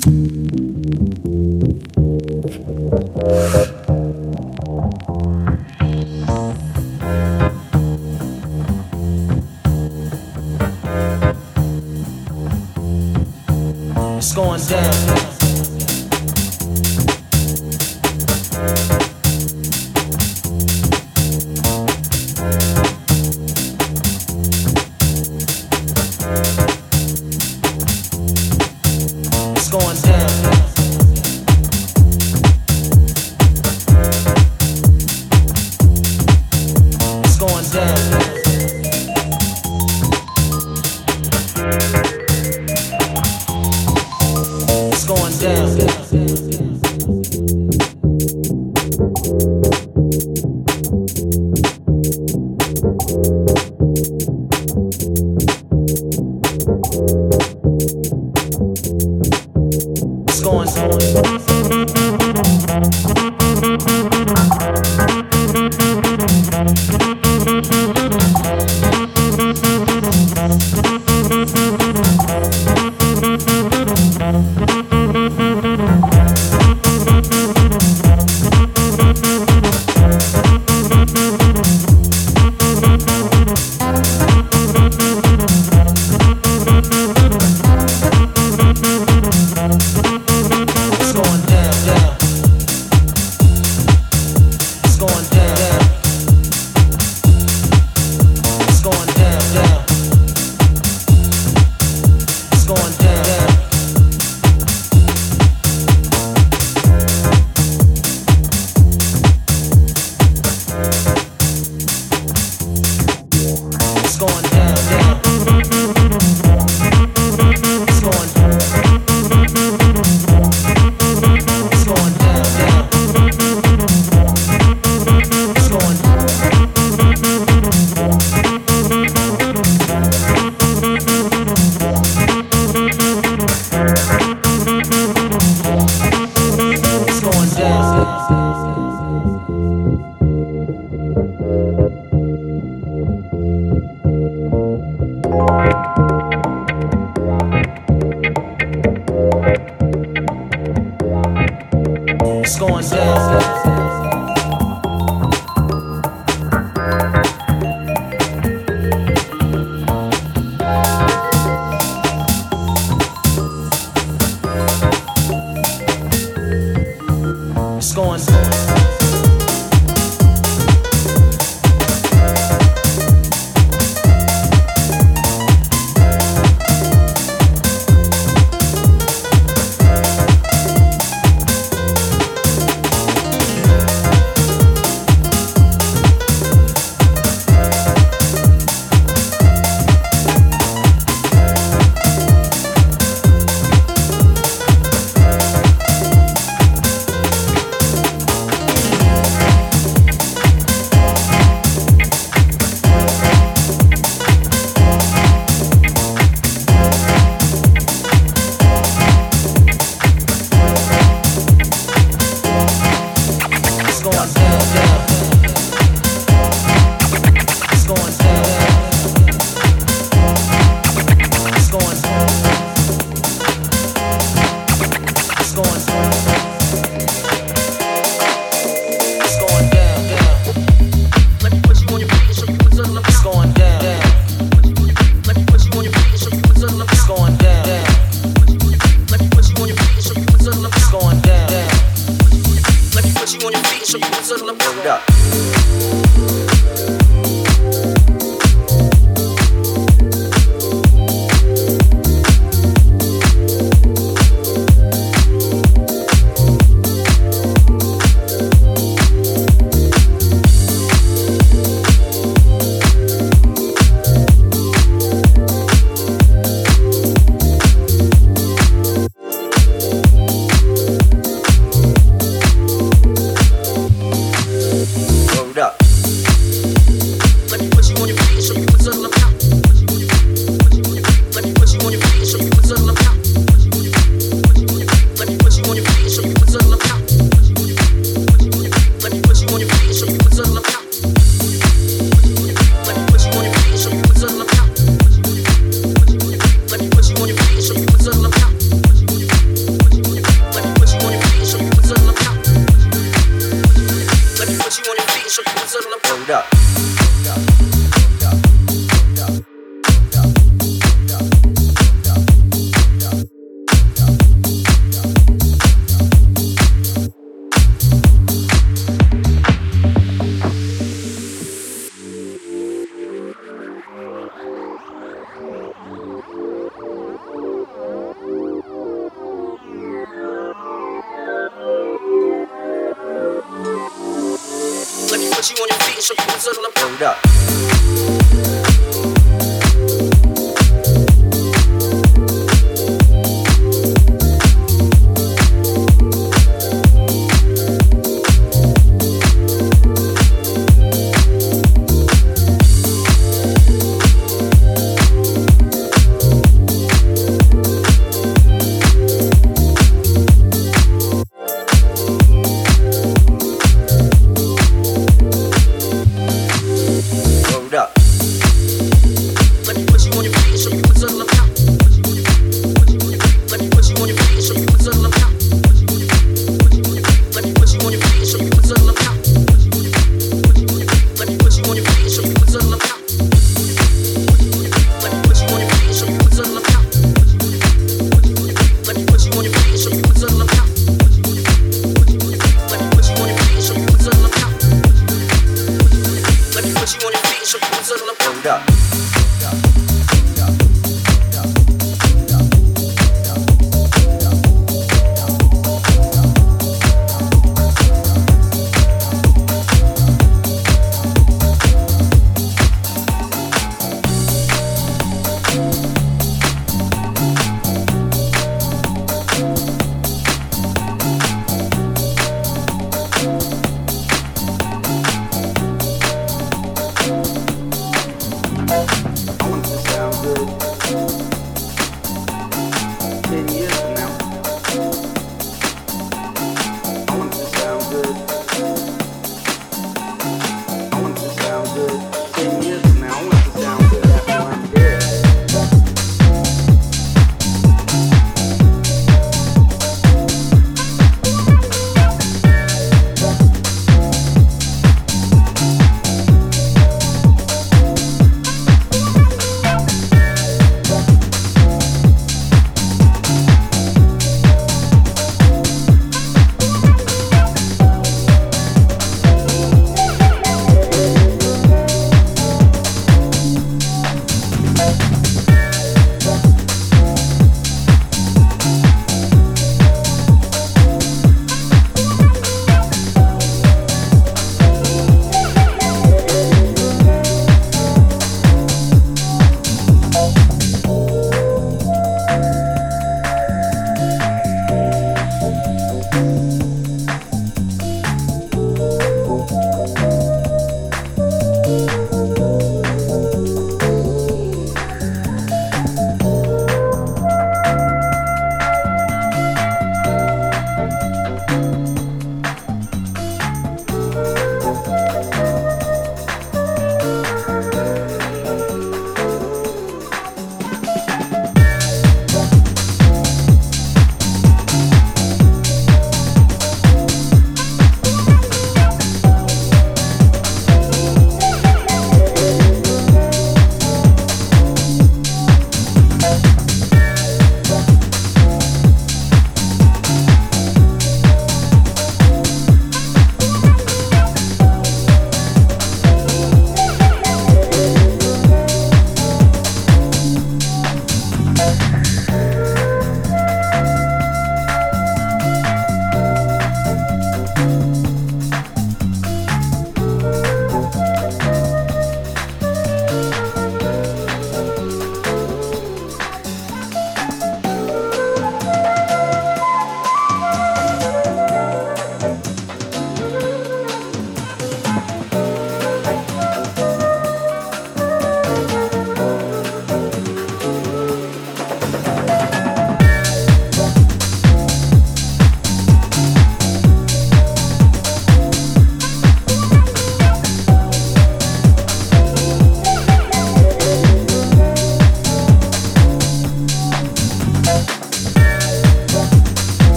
Thank you.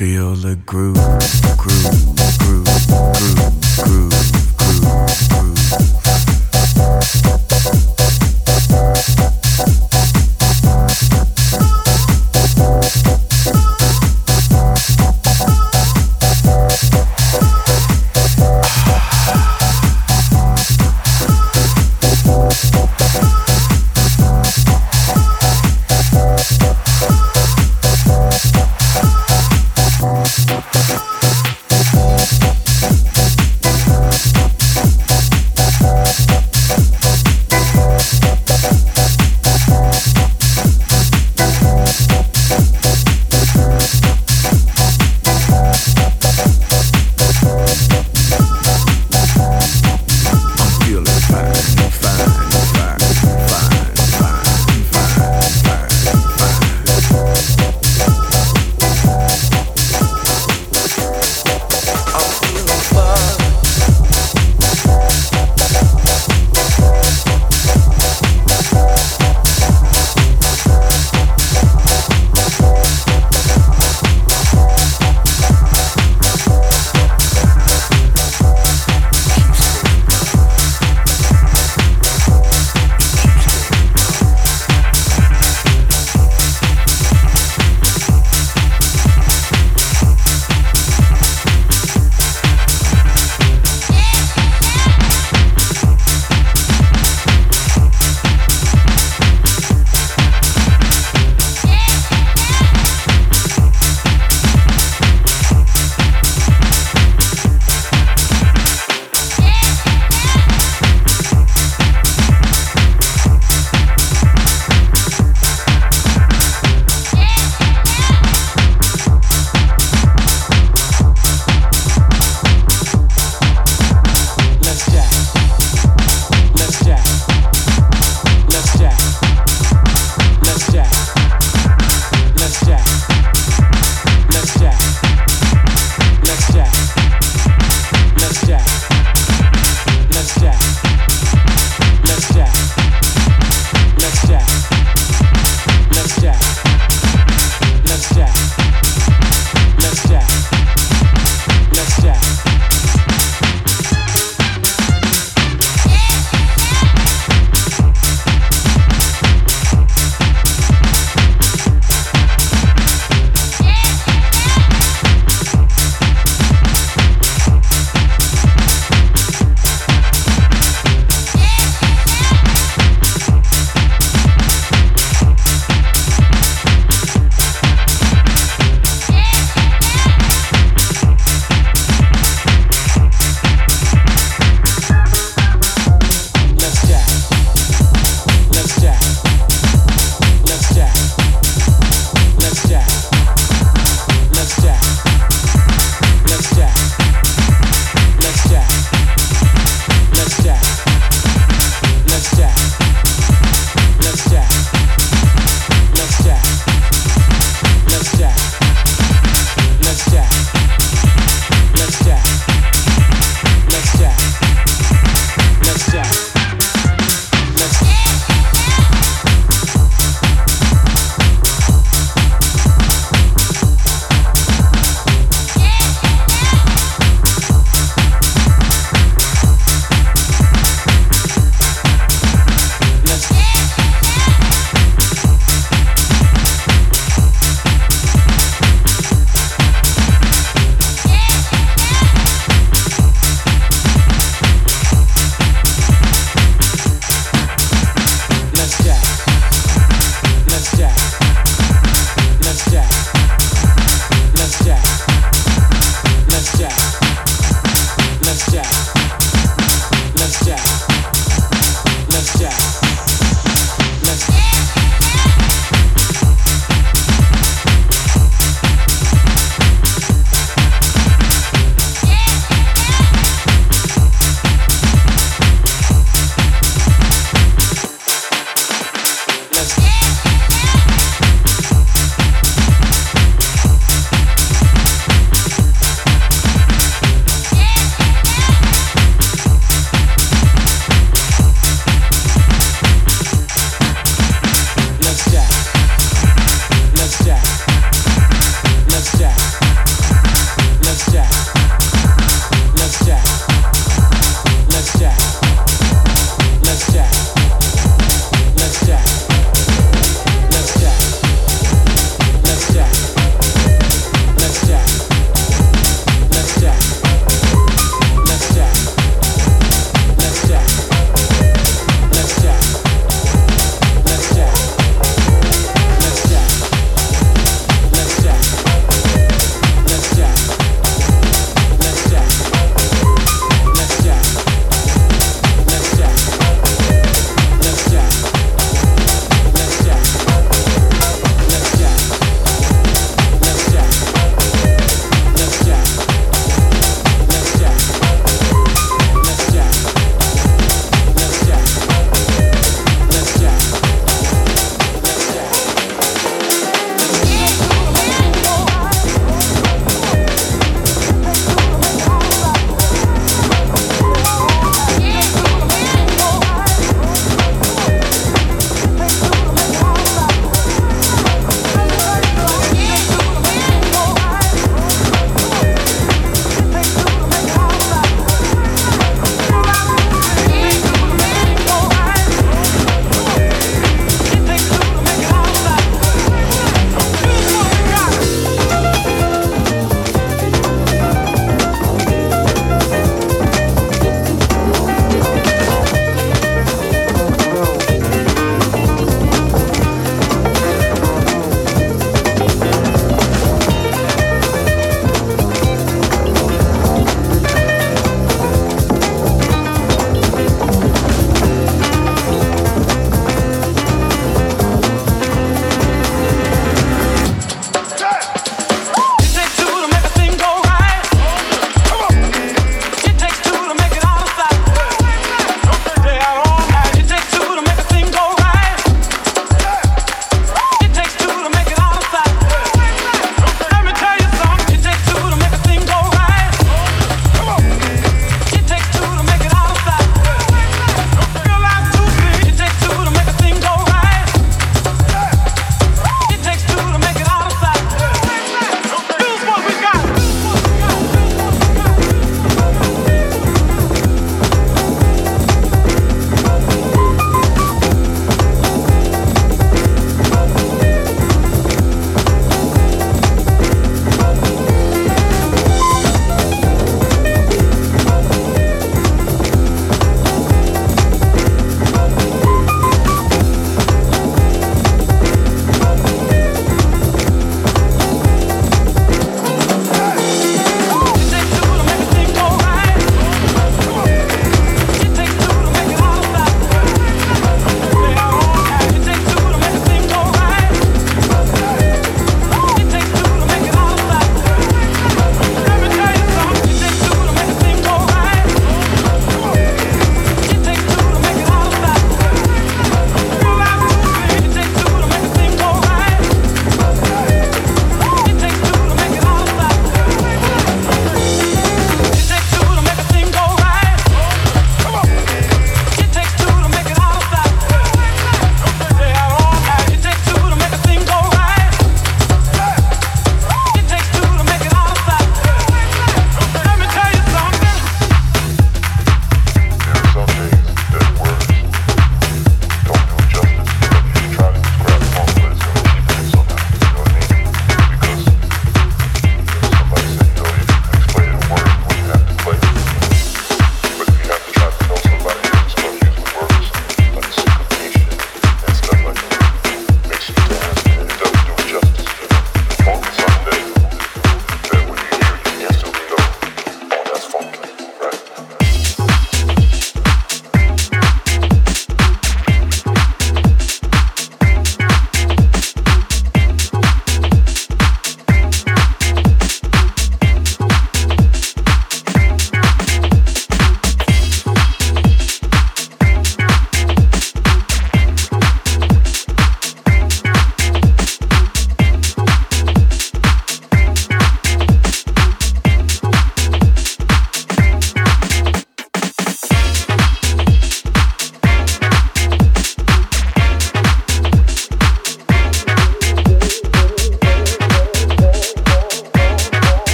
Feel the groove, groove,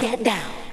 that down.